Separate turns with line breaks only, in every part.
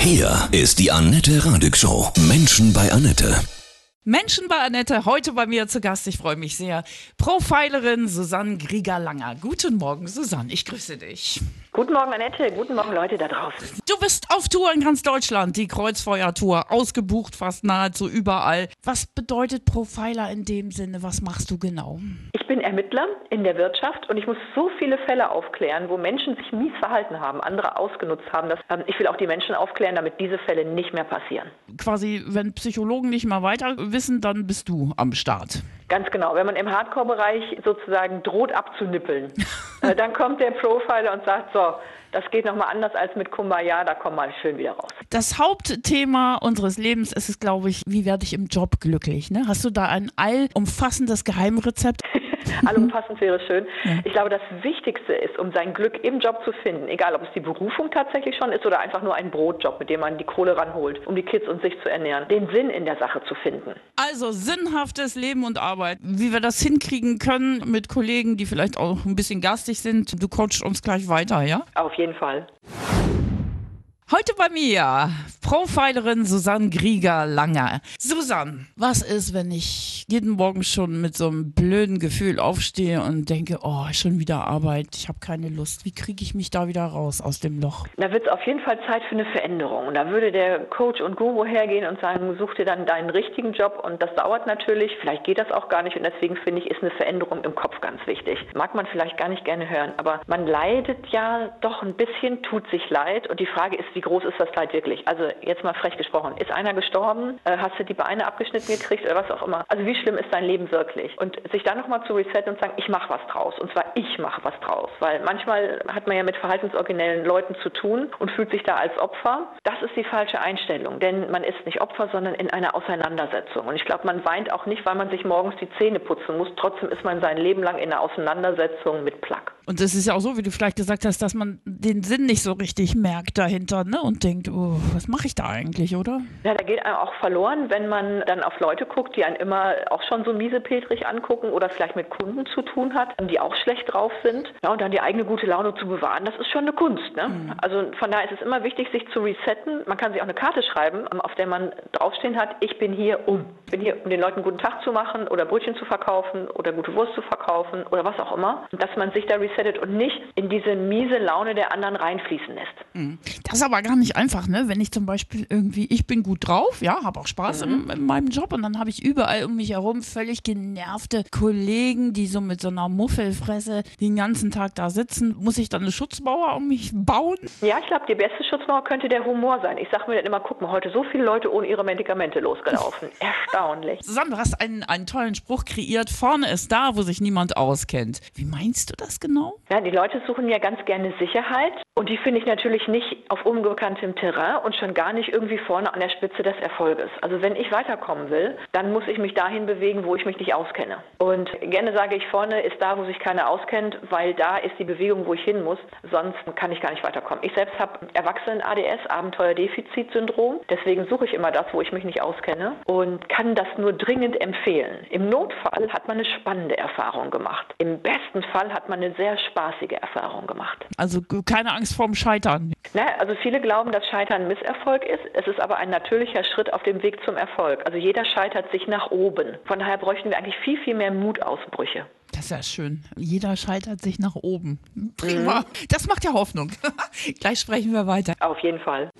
Hier ist die Annette Radig Show. Menschen bei Annette.
Menschen bei Annette, heute bei mir zu Gast, ich freue mich sehr. Profilerin Susanne Grieger-Langer. Guten Morgen, Susanne, ich grüße dich.
Guten Morgen, Annette. Guten Morgen, Leute da draußen.
Du bist auf Tour in ganz Deutschland, die Kreuzfeuer-Tour, ausgebucht fast nahezu überall. Was bedeutet Profiler in dem Sinne? Was machst du genau?
Ich bin Ermittler in der Wirtschaft und ich muss so viele Fälle aufklären, wo Menschen sich mies verhalten haben, andere ausgenutzt haben. Dass, ähm, ich will auch die Menschen aufklären, damit diese Fälle nicht mehr passieren.
Quasi, wenn Psychologen nicht mal weiter wissen, dann bist du am Start.
Ganz genau. Wenn man im Hardcore-Bereich sozusagen droht abzunippeln, äh, dann kommt der Profiler und sagt, so, das geht nochmal anders als mit Kumbaya, da komm mal schön wieder raus.
Das Hauptthema unseres Lebens ist es, glaube ich, wie werde ich im Job glücklich? Ne? Hast du da ein allumfassendes Geheimrezept?
Allumfassend wäre schön. Ja. Ich glaube, das Wichtigste ist, um sein Glück im Job zu finden, egal ob es die Berufung tatsächlich schon ist oder einfach nur ein Brotjob, mit dem man die Kohle ranholt, um die Kids und sich zu ernähren, den Sinn in der Sache zu finden.
Also sinnhaftes Leben und Arbeit. Wie wir das hinkriegen können mit Kollegen, die vielleicht auch ein bisschen garstig sind. Du coachst uns gleich weiter, ja?
Auf jeden Fall.
Heute bei mir Profilerin Susanne Grieger-Langer. Susanne, was ist, wenn ich jeden Morgen schon mit so einem blöden Gefühl aufstehe und denke, oh, schon wieder Arbeit, ich habe keine Lust. Wie kriege ich mich da wieder raus aus dem Loch?
Da wird es auf jeden Fall Zeit für eine Veränderung. Da würde der Coach und Guru hergehen und sagen, such dir dann deinen richtigen Job. Und das dauert natürlich, vielleicht geht das auch gar nicht. Und deswegen finde ich, ist eine Veränderung im Kopf ganz wichtig. Mag man vielleicht gar nicht gerne hören, aber man leidet ja doch ein bisschen, tut sich leid. Und die Frage ist, wie wie groß ist das Leid wirklich? Also jetzt mal frech gesprochen. Ist einer gestorben? Äh, hast du die Beine abgeschnitten gekriegt oder was auch immer? Also wie schlimm ist dein Leben wirklich? Und sich dann nochmal zu resetten und sagen, ich mache was draus. Und zwar ich mache was draus. Weil manchmal hat man ja mit verhaltensoriginellen Leuten zu tun und fühlt sich da als Opfer. Das ist die falsche Einstellung. Denn man ist nicht Opfer, sondern in einer Auseinandersetzung. Und ich glaube, man weint auch nicht, weil man sich morgens die Zähne putzen muss. Trotzdem ist man sein Leben lang in einer Auseinandersetzung mit Plack.
Und es ist ja auch so, wie du vielleicht gesagt hast, dass man den Sinn nicht so richtig merkt dahinter ne? und denkt, oh, was mache ich da eigentlich, oder?
Ja, da geht einem auch verloren, wenn man dann auf Leute guckt, die einen immer auch schon so miesepetrig angucken oder vielleicht mit Kunden zu tun hat, die auch schlecht drauf sind. Ja, und dann die eigene gute Laune zu bewahren, das ist schon eine Kunst. Ne? Mhm. Also von daher ist es immer wichtig, sich zu resetten. Man kann sich auch eine Karte schreiben, auf der man draufstehen hat, ich bin hier um. Ich bin hier, um den Leuten einen guten Tag zu machen oder Brötchen zu verkaufen oder gute Wurst zu verkaufen oder was auch immer. Dass man sich da resettet und nicht in diese miese Laune der anderen reinfließen lässt.
Mhm. Das ist aber gar nicht einfach, ne? Wenn ich zum Beispiel irgendwie, ich bin gut drauf, ja, habe auch Spaß mhm. in, in, meinem Job und dann habe ich überall um mich herum völlig genervte Kollegen, die so mit so einer Muffelfresse den ganzen Tag da sitzen. Muss ich dann eine Schutzmauer um mich bauen?
Ja, ich glaube, die beste Schutzmauer könnte der Humor sein. Ich sage mir dann immer, guck mal, heute so viele Leute ohne ihre Medikamente losgelaufen. Erstaunlich.
Susanne, du hast einen, einen tollen Spruch kreiert. Vorne ist da, wo sich niemand auskennt. Wie meinst du das genau?
Ja, die Leute suchen ja ganz gerne Sicherheit und die finde ich natürlich nicht auf unbekanntem Terrain und schon gar nicht irgendwie vorne an der Spitze des Erfolges. Also wenn ich weiterkommen will, dann muss ich mich dahin bewegen, wo ich mich nicht auskenne. Und gerne sage ich, vorne ist da, wo sich keiner auskennt, weil da ist die Bewegung, wo ich hin muss. Sonst kann ich gar nicht weiterkommen. Ich selbst habe Erwachsenen-ADS, Abenteuerdefizitsyndrom. Deswegen suche ich immer das, wo ich mich nicht auskenne und kann das nur dringend empfehlen. Im Notfall hat man eine spannende Erfahrung gemacht. Im besten Fall hat man eine sehr spaßige Erfahrung gemacht.
Also keine Angst vorm Scheitern.
Na, also viele glauben, dass Scheitern Misserfolg ist. Es ist aber ein natürlicher Schritt auf dem Weg zum Erfolg. Also jeder scheitert sich nach oben. Von daher bräuchten wir eigentlich viel, viel mehr Mutausbrüche.
Das ist ja schön. Jeder scheitert sich nach oben. Prima. Mhm. Das macht ja Hoffnung. Gleich sprechen wir weiter.
Auf jeden Fall.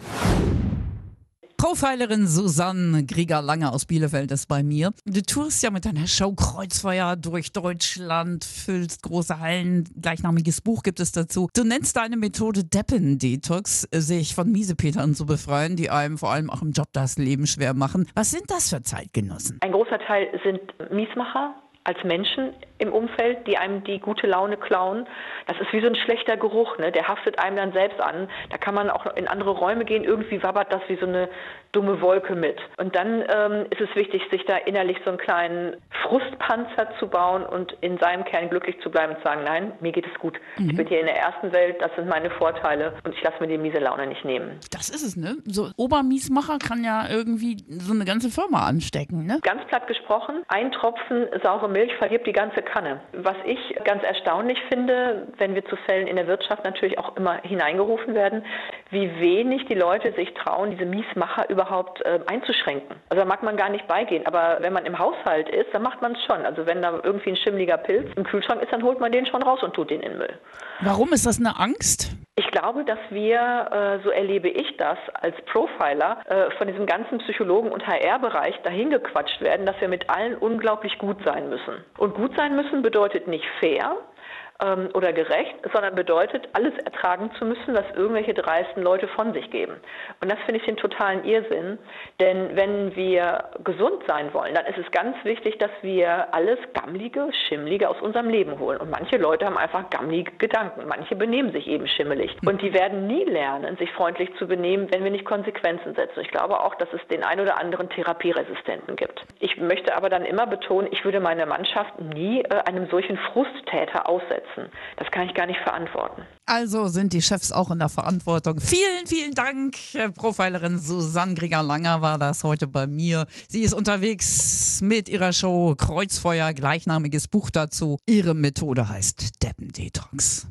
Profilerin Susanne Grieger-Lange aus Bielefeld ist bei mir. Du tourst ja mit deiner Show Kreuzfeuer durch Deutschland, füllst große Hallen, gleichnamiges Buch gibt es dazu. Du nennst deine Methode Deppen-Detox, sich von Miesepetern zu befreien, die einem vor allem auch im Job das Leben schwer machen. Was sind das für Zeitgenossen?
Ein großer Teil sind Miesmacher, als Menschen im Umfeld, die einem die gute Laune klauen. Das ist wie so ein schlechter Geruch, ne? der haftet einem dann selbst an. Da kann man auch in andere Räume gehen, irgendwie wabbert das wie so eine dumme Wolke mit. Und dann ähm, ist es wichtig, sich da innerlich so einen kleinen Frustpanzer zu bauen und in seinem Kern glücklich zu bleiben und zu sagen, nein, mir geht es gut. Mhm. Ich bin hier in der ersten Welt, das sind meine Vorteile und ich lasse mir die miese Laune nicht nehmen.
Das ist es, ne? So Obermiesmacher kann ja irgendwie so eine ganze Firma anstecken, ne?
Ganz platt gesprochen, ein Tropfen saure Milch verdirbt die ganze Kanne. Was ich ganz erstaunlich finde, wenn wir zu Fällen in der Wirtschaft natürlich auch immer hineingerufen werden, wie wenig die Leute sich trauen, diese Miesmacher überhaupt äh, einzuschränken. Also da mag man gar nicht beigehen, aber wenn man im Haushalt ist, dann macht man es schon. Also wenn da irgendwie ein schimmliger Pilz im Kühlschrank ist, dann holt man den schon raus und tut den in den Müll.
Warum ist das eine Angst?
Ich glaube, dass wir, äh, so erlebe ich das als Profiler, äh, von diesem ganzen Psychologen- und HR-Bereich dahin gequatscht werden, dass wir mit allen unglaublich gut sein müssen. Und gut sein müssen bedeutet nicht fair, ähm, oder gerecht, sondern bedeutet, alles ertragen zu müssen, was irgendwelche dreisten Leute von sich geben. Und das finde ich den totalen Irrsinn, denn wenn wir gesund sein wollen, dann ist es ganz wichtig, dass wir alles Gammlige, Schimmlige aus unserem Leben holen. Und manche Leute haben einfach gammlige Gedanken, manche benehmen sich eben schimmelig. Und die werden nie lernen, sich freundlich zu benehmen, wenn wir nicht Konsequenzen setzen. Ich glaube auch, dass es den ein oder anderen Therapieresistenten gibt. Ich möchte aber dann immer betonen, ich würde meine Mannschaft nie äh, einem solchen Frusttäter aussetzen setzen. Das kann ich gar nicht verantworten.
Also sind die Chefs auch in der Verantwortung. Vielen, vielen Dank. Profilerin Susanne Grieger-Langer war das heute bei mir. Sie ist unterwegs mit ihrer Show Kreuzfeuer, gleichnamiges Buch dazu. Ihre Methode heißt Deppendetox.